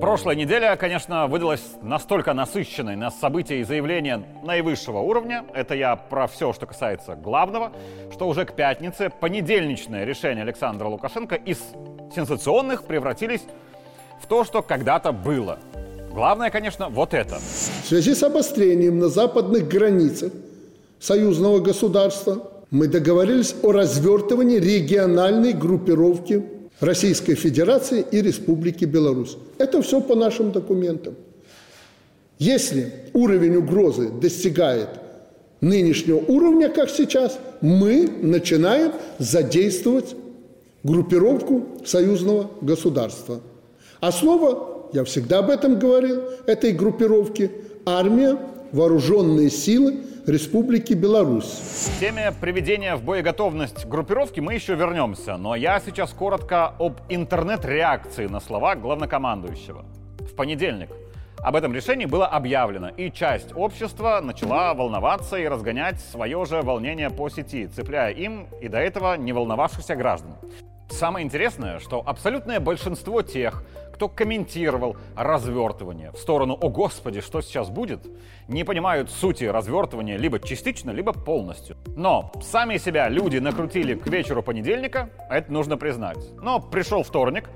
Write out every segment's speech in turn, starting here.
Прошлая неделя, конечно, выдалась настолько насыщенной на события и заявления наивысшего уровня, это я про все, что касается главного, что уже к пятнице понедельничное решение Александра Лукашенко из сенсационных превратились в то, что когда-то было. Главное, конечно, вот это. В связи с обострением на западных границах союзного государства мы договорились о развертывании региональной группировки Российской Федерации и Республики Беларусь. Это все по нашим документам. Если уровень угрозы достигает нынешнего уровня, как сейчас, мы начинаем задействовать группировку союзного государства. А слово, я всегда об этом говорил, этой группировки – армия, вооруженные силы Республики Беларусь. К теме приведения в боеготовность группировки мы еще вернемся, но я сейчас коротко об интернет-реакции на слова главнокомандующего. В понедельник об этом решении было объявлено, и часть общества начала волноваться и разгонять свое же волнение по сети, цепляя им и до этого не волновавшихся граждан. Самое интересное, что абсолютное большинство тех, кто комментировал развертывание в сторону «О Господи, что сейчас будет?», не понимают сути развертывания либо частично, либо полностью. Но сами себя люди накрутили к вечеру понедельника, это нужно признать. Но пришел вторник,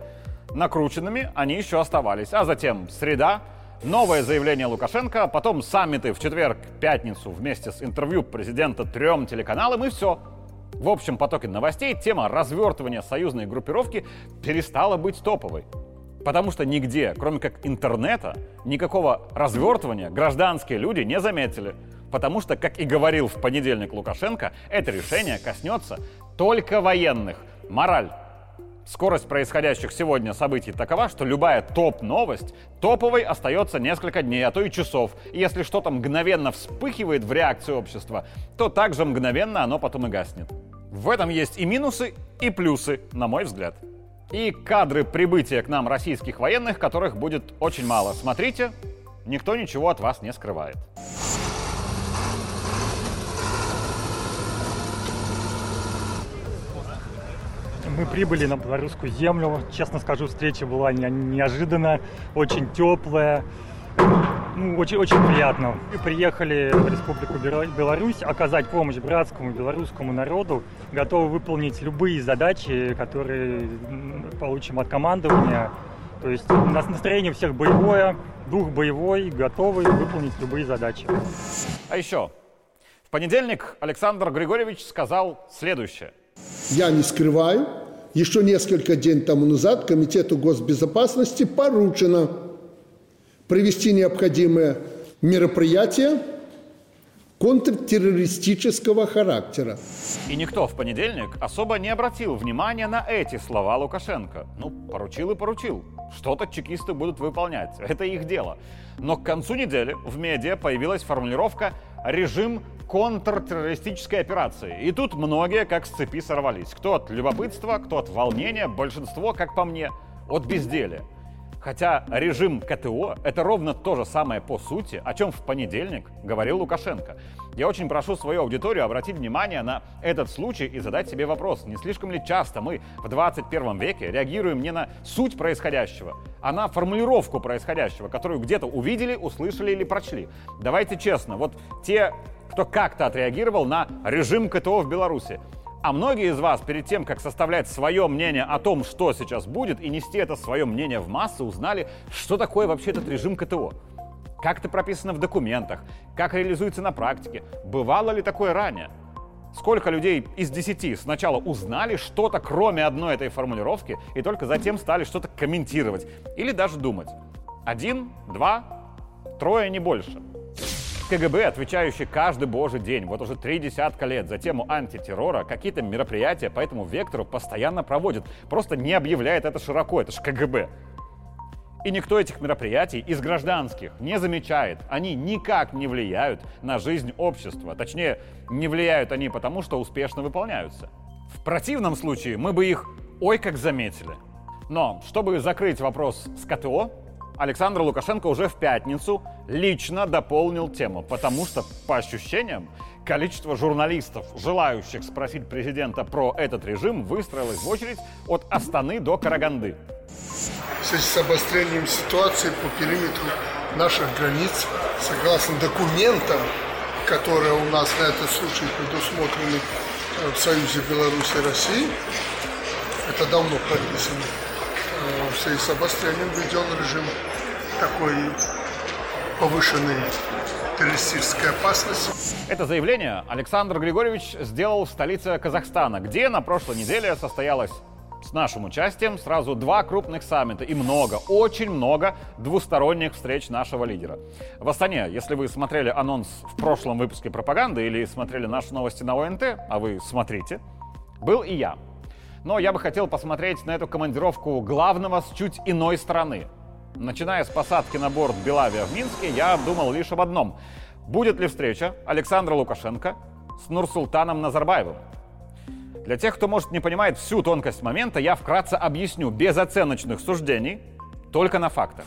накрученными они еще оставались, а затем среда, новое заявление Лукашенко, потом саммиты в четверг, пятницу вместе с интервью президента трем телеканалам и все. В общем потоке новостей тема развертывания союзной группировки перестала быть топовой. Потому что нигде, кроме как интернета, никакого развертывания гражданские люди не заметили. Потому что, как и говорил в понедельник Лукашенко, это решение коснется только военных. Мораль. Скорость происходящих сегодня событий такова, что любая топ-новость топовой остается несколько дней, а то и часов. И если что-то мгновенно вспыхивает в реакции общества, то также мгновенно оно потом и гаснет. В этом есть и минусы, и плюсы, на мой взгляд и кадры прибытия к нам российских военных, которых будет очень мало. Смотрите, никто ничего от вас не скрывает. Мы прибыли на белорусскую землю. Честно скажу, встреча была неожиданная, очень теплая ну, очень, очень приятно. Мы приехали в Республику Беларусь оказать помощь братскому белорусскому народу, готовы выполнить любые задачи, которые получим от командования. То есть у нас настроение всех боевое, дух боевой, готовы выполнить любые задачи. А еще, в понедельник Александр Григорьевич сказал следующее. Я не скрываю, еще несколько дней тому назад Комитету госбезопасности поручено провести необходимые мероприятия контртеррористического характера. И никто в понедельник особо не обратил внимания на эти слова Лукашенко. Ну, поручил и поручил. Что-то чекисты будут выполнять. Это их дело. Но к концу недели в медиа появилась формулировка «режим контртеррористической операции». И тут многие как с цепи сорвались. Кто от любопытства, кто от волнения, большинство, как по мне, от безделия. Хотя режим КТО — это ровно то же самое по сути, о чем в понедельник говорил Лукашенко. Я очень прошу свою аудиторию обратить внимание на этот случай и задать себе вопрос, не слишком ли часто мы в 21 веке реагируем не на суть происходящего, а на формулировку происходящего, которую где-то увидели, услышали или прочли. Давайте честно, вот те, кто как-то отреагировал на режим КТО в Беларуси, а многие из вас перед тем, как составлять свое мнение о том, что сейчас будет, и нести это свое мнение в массы, узнали, что такое вообще этот режим КТО. Как это прописано в документах, как реализуется на практике, бывало ли такое ранее. Сколько людей из десяти сначала узнали что-то, кроме одной этой формулировки, и только затем стали что-то комментировать или даже думать. Один, два, трое, не больше. КГБ, отвечающий каждый божий день, вот уже три десятка лет за тему антитеррора, какие-то мероприятия по этому вектору постоянно проводит. Просто не объявляет это широко, это же КГБ. И никто этих мероприятий из гражданских не замечает. Они никак не влияют на жизнь общества. Точнее, не влияют они потому, что успешно выполняются. В противном случае мы бы их ой как заметили. Но, чтобы закрыть вопрос с КТО, Александр Лукашенко уже в пятницу лично дополнил тему, потому что, по ощущениям, количество журналистов, желающих спросить президента про этот режим, выстроилось в очередь от Астаны до Караганды. В связи с обострением ситуации по периметру наших границ, согласно документам, которые у нас на этот случай предусмотрены э, в Союзе Беларуси и России, это давно прописано, в связи с обострением введен режим такой повышенной террористической опасности. Это заявление Александр Григорьевич сделал в столице Казахстана, где на прошлой неделе состоялась с нашим участием сразу два крупных саммита и много, очень много двусторонних встреч нашего лидера. В Астане, если вы смотрели анонс в прошлом выпуске пропаганды или смотрели наши новости на ОНТ, а вы смотрите, был и я. Но я бы хотел посмотреть на эту командировку главного с чуть иной стороны. Начиная с посадки на борт Белавия в Минске, я думал лишь об одном. Будет ли встреча Александра Лукашенко с Нурсултаном Назарбаевым? Для тех, кто, может, не понимает всю тонкость момента, я вкратце объясню без оценочных суждений, только на фактах.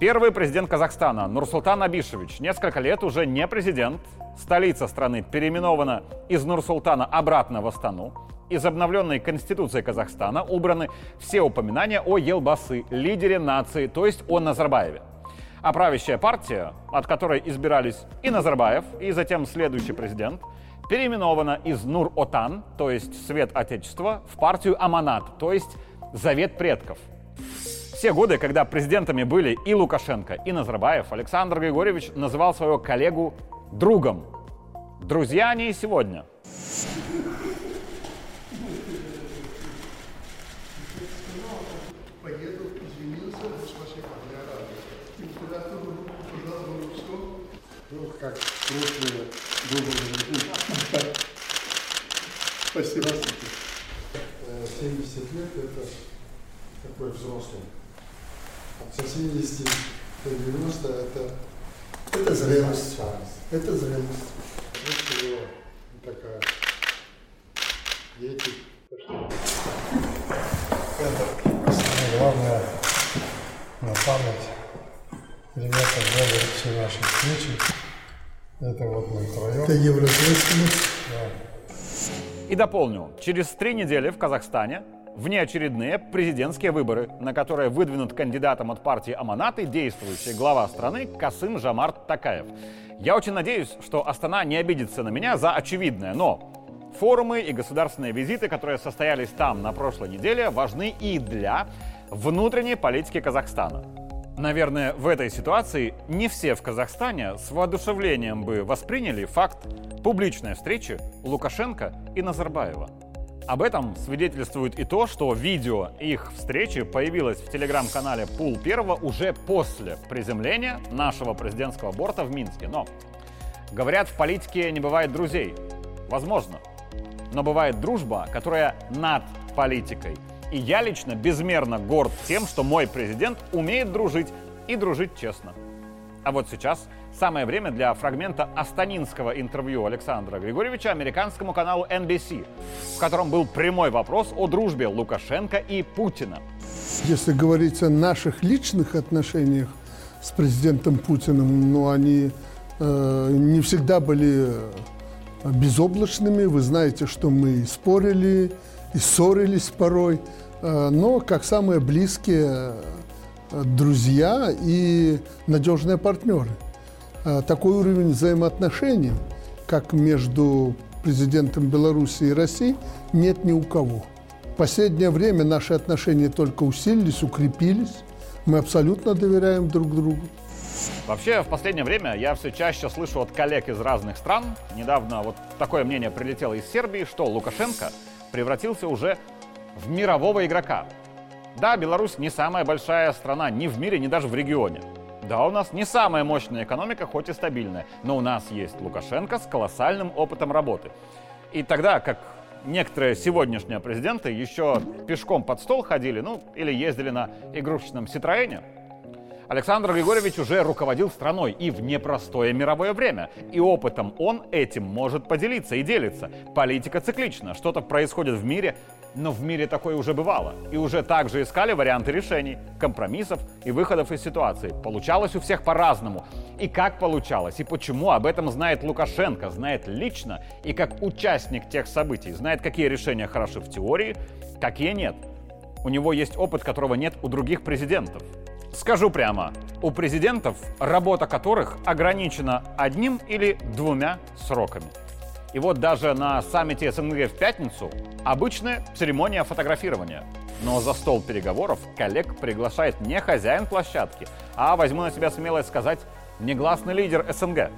Первый президент Казахстана Нурсултан Абишевич несколько лет уже не президент. Столица страны переименована из Нурсултана обратно в Астану. Из обновленной Конституции Казахстана убраны все упоминания о Елбасы, лидере нации, то есть о Назарбаеве. А правящая партия, от которой избирались и Назарбаев, и затем следующий президент – переименована из Нур-Отан, то есть Свет Отечества, в партию Аманат, то есть Завет предков. Все годы, когда президентами были и Лукашенко, и Назарбаев, Александр Григорьевич называл своего коллегу другом. Друзья они и сегодня. Как крупные добрые Спасибо. 70 лет это такой взрослый. Со 70 до 90 это... Это зрелость. Это зрелость. Вот его такая дети. Это самое главное на память. Ребята взяли все наши встречи. Это вот мы втроем. Это евроответственность. Да. И дополню, через три недели в Казахстане внеочередные президентские выборы, на которые выдвинут кандидатом от партии Аманаты действующий глава страны Касым Жамарт Такаев. Я очень надеюсь, что Астана не обидится на меня за очевидное, но форумы и государственные визиты, которые состоялись там на прошлой неделе, важны и для внутренней политики Казахстана. Наверное, в этой ситуации не все в Казахстане с воодушевлением бы восприняли факт публичной встречи Лукашенко и Назарбаева. Об этом свидетельствует и то, что видео их встречи появилось в телеграм-канале Пул Первого уже после приземления нашего президентского борта в Минске. Но, говорят, в политике не бывает друзей. Возможно. Но бывает дружба, которая над политикой – и я лично безмерно горд тем, что мой президент умеет дружить и дружить честно. А вот сейчас самое время для фрагмента астанинского интервью Александра Григорьевича американскому каналу NBC, в котором был прямой вопрос о дружбе Лукашенко и Путина. Если говорить о наших личных отношениях с президентом Путиным, ну, они э, не всегда были безоблачными. Вы знаете, что мы спорили, и ссорились порой. Э, но как самые близкие э, друзья и надежные партнеры. Э, такой уровень взаимоотношений, как между президентом Беларуси и России, нет ни у кого. В последнее время наши отношения только усилились, укрепились. Мы абсолютно доверяем друг другу. Вообще, в последнее время я все чаще слышу от коллег из разных стран, недавно вот такое мнение прилетело из Сербии, что Лукашенко превратился уже в мирового игрока. Да, Беларусь не самая большая страна ни в мире, ни даже в регионе. Да, у нас не самая мощная экономика, хоть и стабильная, но у нас есть Лукашенко с колоссальным опытом работы. И тогда, как некоторые сегодняшние президенты еще пешком под стол ходили, ну, или ездили на игрушечном Ситроене, Александр Григорьевич уже руководил страной и в непростое мировое время. И опытом он этим может поделиться и делиться. Политика циклична. Что-то происходит в мире, но в мире такое уже бывало. И уже также искали варианты решений, компромиссов и выходов из ситуации. Получалось у всех по-разному. И как получалось, и почему, об этом знает Лукашенко, знает лично и как участник тех событий. Знает, какие решения хороши в теории, какие нет. У него есть опыт, которого нет у других президентов. Скажу прямо, у президентов, работа которых ограничена одним или двумя сроками. И вот даже на саммите СНГ в пятницу обычная церемония фотографирования. Но за стол переговоров коллег приглашает не хозяин площадки, а, возьму на себя смелость сказать, негласный лидер СНГ.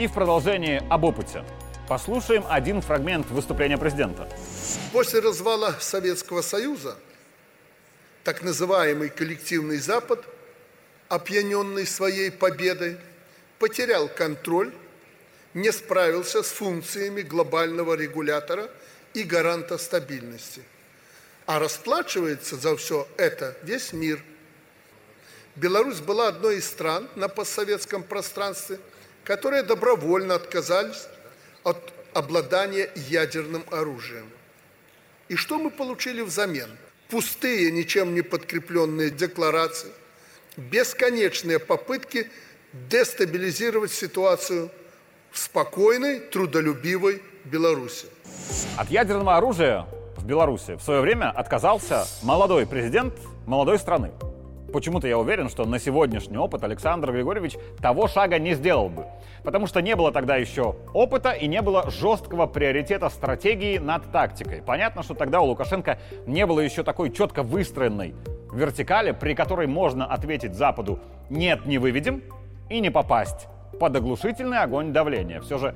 И в продолжении об опыте. Послушаем один фрагмент выступления президента. После развала Советского Союза так называемый коллективный Запад, опьяненный своей победой, потерял контроль, не справился с функциями глобального регулятора и гаранта стабильности. А расплачивается за все это весь мир. Беларусь была одной из стран на постсоветском пространстве – которые добровольно отказались от обладания ядерным оружием. И что мы получили взамен? Пустые, ничем не подкрепленные декларации, бесконечные попытки дестабилизировать ситуацию в спокойной, трудолюбивой Беларуси. От ядерного оружия в Беларуси в свое время отказался молодой президент молодой страны. Почему-то я уверен, что на сегодняшний опыт Александр Григорьевич того шага не сделал бы. Потому что не было тогда еще опыта и не было жесткого приоритета стратегии над тактикой. Понятно, что тогда у Лукашенко не было еще такой четко выстроенной вертикали, при которой можно ответить Западу «нет, не выведем» и не попасть под оглушительный огонь давления. Все же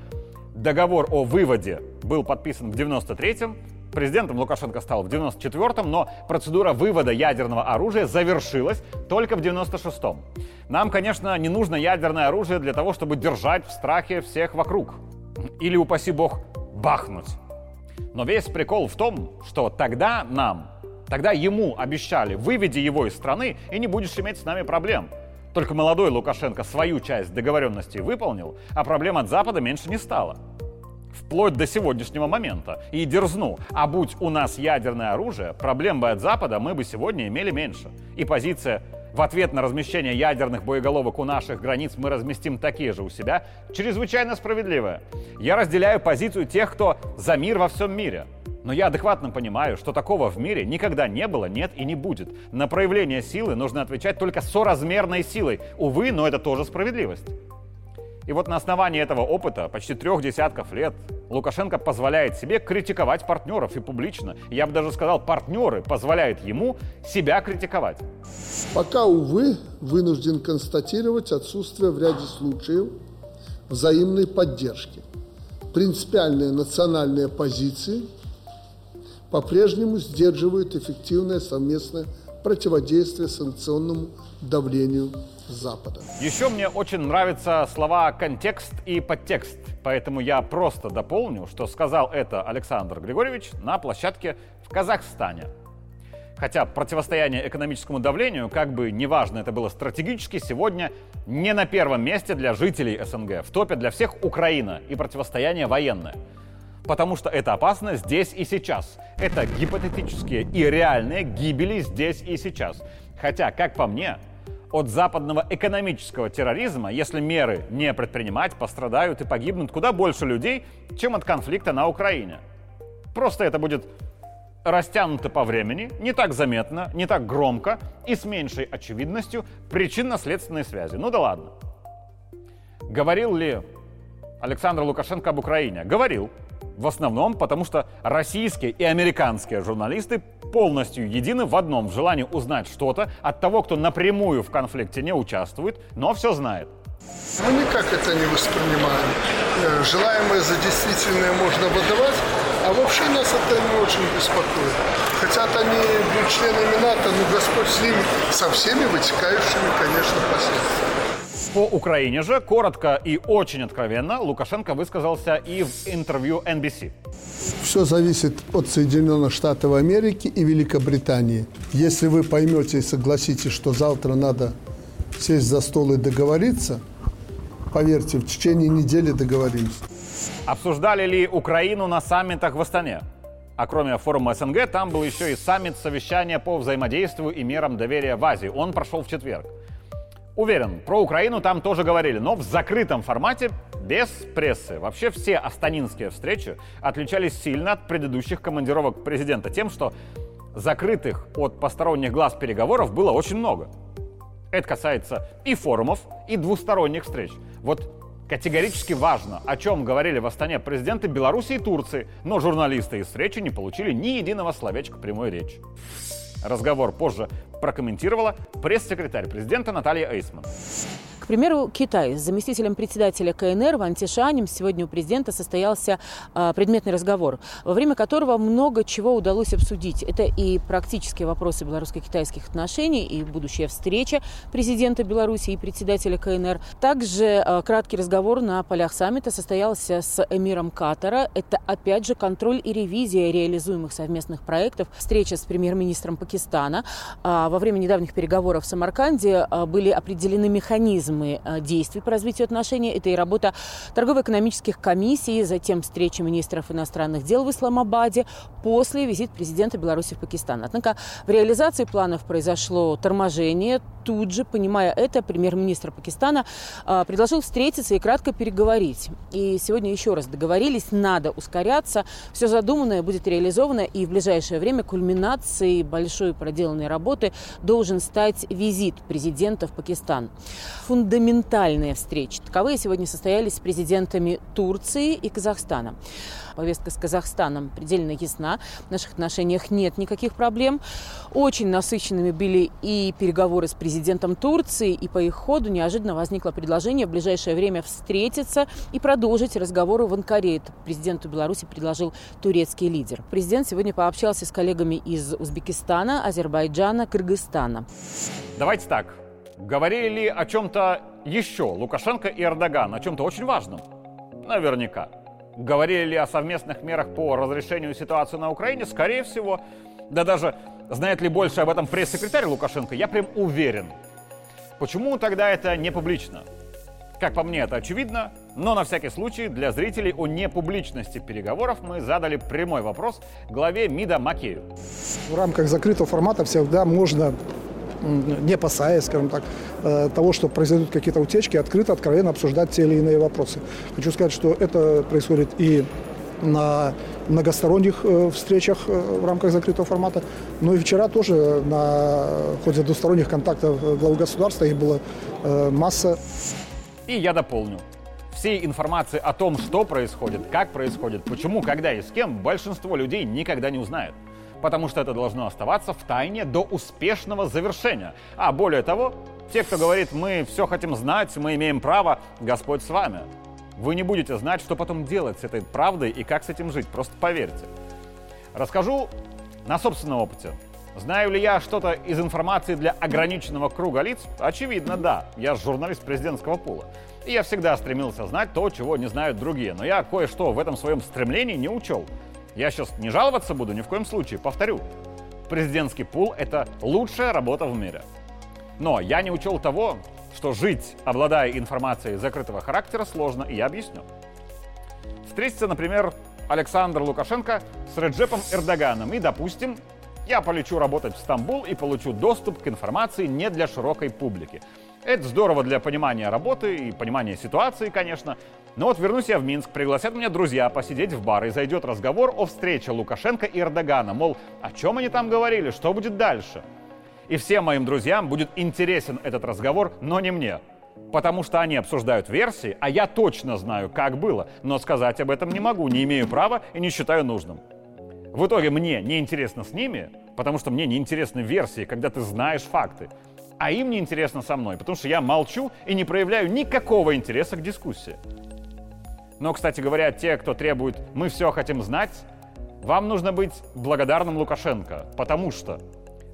договор о выводе был подписан в 93-м, Президентом Лукашенко стал в 94-м, но процедура вывода ядерного оружия завершилась только в 96-м. Нам, конечно, не нужно ядерное оружие для того, чтобы держать в страхе всех вокруг. Или, упаси бог, бахнуть. Но весь прикол в том, что тогда нам, тогда ему обещали, выведи его из страны, и не будешь иметь с нами проблем. Только молодой Лукашенко свою часть договоренности выполнил, а проблем от Запада меньше не стало вплоть до сегодняшнего момента. И дерзну, а будь у нас ядерное оружие, проблем бы от Запада мы бы сегодня имели меньше. И позиция в ответ на размещение ядерных боеголовок у наших границ мы разместим такие же у себя, чрезвычайно справедливая. Я разделяю позицию тех, кто за мир во всем мире. Но я адекватно понимаю, что такого в мире никогда не было, нет и не будет. На проявление силы нужно отвечать только соразмерной силой. Увы, но это тоже справедливость. И вот на основании этого опыта, почти трех десятков лет, Лукашенко позволяет себе критиковать партнеров и публично. Я бы даже сказал, партнеры позволяют ему себя критиковать. Пока, увы, вынужден констатировать отсутствие в ряде случаев взаимной поддержки. Принципиальные национальные позиции по-прежнему сдерживают эффективное совместное противодействие санкционному давлению Запада. Еще мне очень нравятся слова контекст и подтекст, поэтому я просто дополню, что сказал это Александр Григорьевич на площадке в Казахстане. Хотя противостояние экономическому давлению, как бы неважно это было стратегически, сегодня не на первом месте для жителей СНГ. В топе для всех Украина и противостояние военное. Потому что это опасно здесь и сейчас. Это гипотетические и реальные гибели здесь и сейчас. Хотя, как по мне, от западного экономического терроризма, если меры не предпринимать, пострадают и погибнут куда больше людей, чем от конфликта на Украине. Просто это будет растянуто по времени, не так заметно, не так громко и с меньшей очевидностью причинно-следственной связи. Ну да ладно. Говорил ли Александр Лукашенко об Украине? Говорил. В основном потому, что российские и американские журналисты полностью едины в одном в желании узнать что-то от того, кто напрямую в конфликте не участвует, но все знает. Мы никак это не воспринимаем. Э, желаемое за действительное можно выдавать, а вообще нас это не очень беспокоит. Хотят они быть членами НАТО, но Господь с ними, со всеми вытекающими, конечно, последствиями. По Украине же коротко и очень откровенно Лукашенко высказался и в интервью NBC. Все зависит от Соединенных Штатов Америки и Великобритании. Если вы поймете и согласитесь, что завтра надо сесть за стол и договориться, поверьте, в течение недели договоримся. Обсуждали ли Украину на саммитах в Астане? А кроме форума СНГ, там был еще и саммит совещания по взаимодействию и мерам доверия в Азии. Он прошел в четверг. Уверен, про Украину там тоже говорили, но в закрытом формате, без прессы. Вообще все астанинские встречи отличались сильно от предыдущих командировок президента тем, что закрытых от посторонних глаз переговоров было очень много. Это касается и форумов, и двусторонних встреч. Вот категорически важно, о чем говорили в Астане президенты Беларуси и Турции, но журналисты из встречи не получили ни единого словечка прямой речи. Разговор позже прокомментировала пресс-секретарь президента Наталья Эйсман. К примеру, Китай. С заместителем председателя КНР Ван Тишанем сегодня у президента состоялся э, предметный разговор, во время которого много чего удалось обсудить. Это и практические вопросы белорусско-китайских отношений, и будущая встреча президента Беларуси и председателя КНР. Также э, краткий разговор на полях саммита состоялся с эмиром Катара. Это, опять же, контроль и ревизия реализуемых совместных проектов. Встреча с премьер-министром Пакистана. Э, во время недавних переговоров в Самарканде э, были определены механизмы э, действий по развитию отношений. Это и работа торгово-экономических комиссий, затем встреча министров иностранных дел в Исламабаде, после визит президента Беларуси в Пакистан. Однако в реализации планов произошло торможение. Тут же, понимая это, премьер-министр Пакистана э, предложил встретиться и кратко переговорить. И сегодня еще раз договорились, надо ускоряться. Все задуманное будет реализовано, и в ближайшее время кульминацией большой проделанной работы должен стать визит президента в Пакистан фундаментальные встречи. Таковые сегодня состоялись с президентами Турции и Казахстана. Повестка с Казахстаном предельно ясна. В наших отношениях нет никаких проблем. Очень насыщенными были и переговоры с президентом Турции, и по их ходу неожиданно возникло предложение в ближайшее время встретиться и продолжить разговоры в Анкаре. Это президенту Беларуси предложил турецкий лидер. Президент сегодня пообщался с коллегами из Узбекистана, Азербайджана, Кыргызстана. Давайте так. Говорили ли о чем-то еще Лукашенко и Эрдоган, о чем-то очень важном? Наверняка. Говорили ли о совместных мерах по разрешению ситуации на Украине? Скорее всего. Да даже знает ли больше об этом пресс-секретарь Лукашенко, я прям уверен. Почему тогда это не публично? Как по мне, это очевидно, но на всякий случай для зрителей о непубличности переговоров мы задали прямой вопрос главе МИДа Макею. В рамках закрытого формата всегда можно не опасаясь, скажем так, э, того, что произойдут какие-то утечки, открыто, откровенно обсуждать те или иные вопросы. Хочу сказать, что это происходит и на многосторонних э, встречах э, в рамках закрытого формата. Но и вчера тоже на ходе двусторонних контактов главы государства их было масса. И я дополню. Всей информации о том, что происходит, как происходит, почему, когда и с кем, большинство людей никогда не узнает потому что это должно оставаться в тайне до успешного завершения. А более того, те, кто говорит, мы все хотим знать, мы имеем право, Господь с вами. Вы не будете знать, что потом делать с этой правдой и как с этим жить, просто поверьте. Расскажу на собственном опыте. Знаю ли я что-то из информации для ограниченного круга лиц? Очевидно, да. Я журналист президентского пула. И я всегда стремился знать то, чего не знают другие. Но я кое-что в этом своем стремлении не учел. Я сейчас не жаловаться буду ни в коем случае, повторю. Президентский пул – это лучшая работа в мире. Но я не учел того, что жить, обладая информацией закрытого характера, сложно, и я объясню. Встретится, например, Александр Лукашенко с Реджепом Эрдоганом, и, допустим, я полечу работать в Стамбул и получу доступ к информации не для широкой публики. Это здорово для понимания работы и понимания ситуации, конечно. Но вот вернусь я в Минск, пригласят меня друзья посидеть в бар, и зайдет разговор о встрече Лукашенко и Эрдогана. Мол, о чем они там говорили, что будет дальше? И всем моим друзьям будет интересен этот разговор, но не мне. Потому что они обсуждают версии, а я точно знаю, как было, но сказать об этом не могу, не имею права и не считаю нужным. В итоге мне не интересно с ними, потому что мне не интересны версии, когда ты знаешь факты а им не интересно со мной, потому что я молчу и не проявляю никакого интереса к дискуссии. Но, кстати говоря, те, кто требует «мы все хотим знать», вам нужно быть благодарным Лукашенко, потому что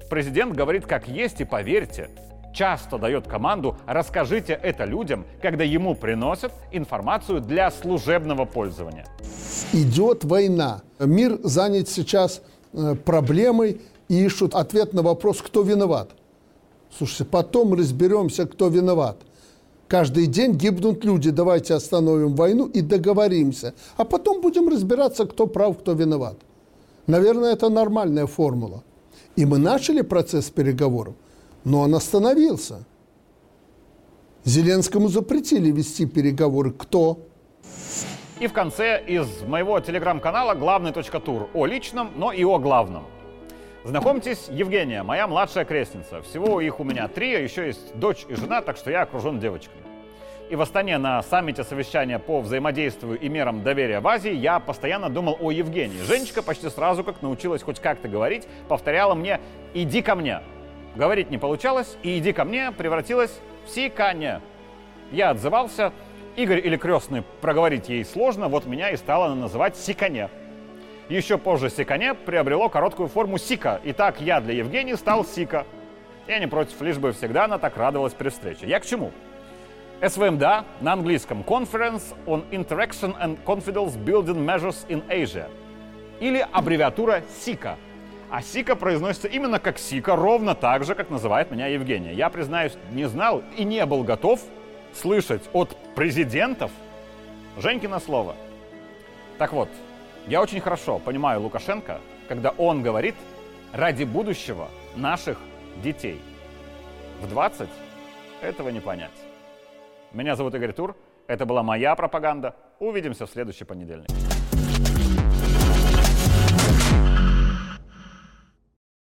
президент говорит как есть, и поверьте, часто дает команду «расскажите это людям», когда ему приносят информацию для служебного пользования. Идет война. Мир занят сейчас э, проблемой и ищут ответ на вопрос, кто виноват. Слушайте, потом разберемся, кто виноват. Каждый день гибнут люди, давайте остановим войну и договоримся. А потом будем разбираться, кто прав, кто виноват. Наверное, это нормальная формула. И мы начали процесс переговоров, но он остановился. Зеленскому запретили вести переговоры. Кто? И в конце из моего телеграм-канала главный точка тур о личном, но и о главном. Знакомьтесь, Евгения, моя младшая крестница. Всего их у меня три, а еще есть дочь и жена, так что я окружен девочками. И в Астане на саммите совещания по взаимодействию и мерам доверия в Азии я постоянно думал о Евгении. Женечка почти сразу, как научилась хоть как-то говорить, повторяла мне «иди ко мне». Говорить не получалось, и «иди ко мне» превратилась в «сиканье». Я отзывался, Игорь или крестный проговорить ей сложно, вот меня и стала называть «сикане». Еще позже Сикане приобрело короткую форму Сика. И так я для Евгении стал Сика. Я не против, лишь бы всегда она так радовалась при встрече. Я к чему? СВМДА на английском Conference on Interaction and Confidence Building Measures in Asia. Или аббревиатура СИКа. А СИКа произносится именно как СИКа, ровно так же, как называет меня Евгения. Я, признаюсь, не знал и не был готов слышать от президентов Женькино слово. Так вот, я очень хорошо понимаю Лукашенко, когда он говорит ради будущего наших детей. В 20 этого не понять. Меня зовут Игорь Тур. Это была моя пропаганда. Увидимся в следующий понедельник.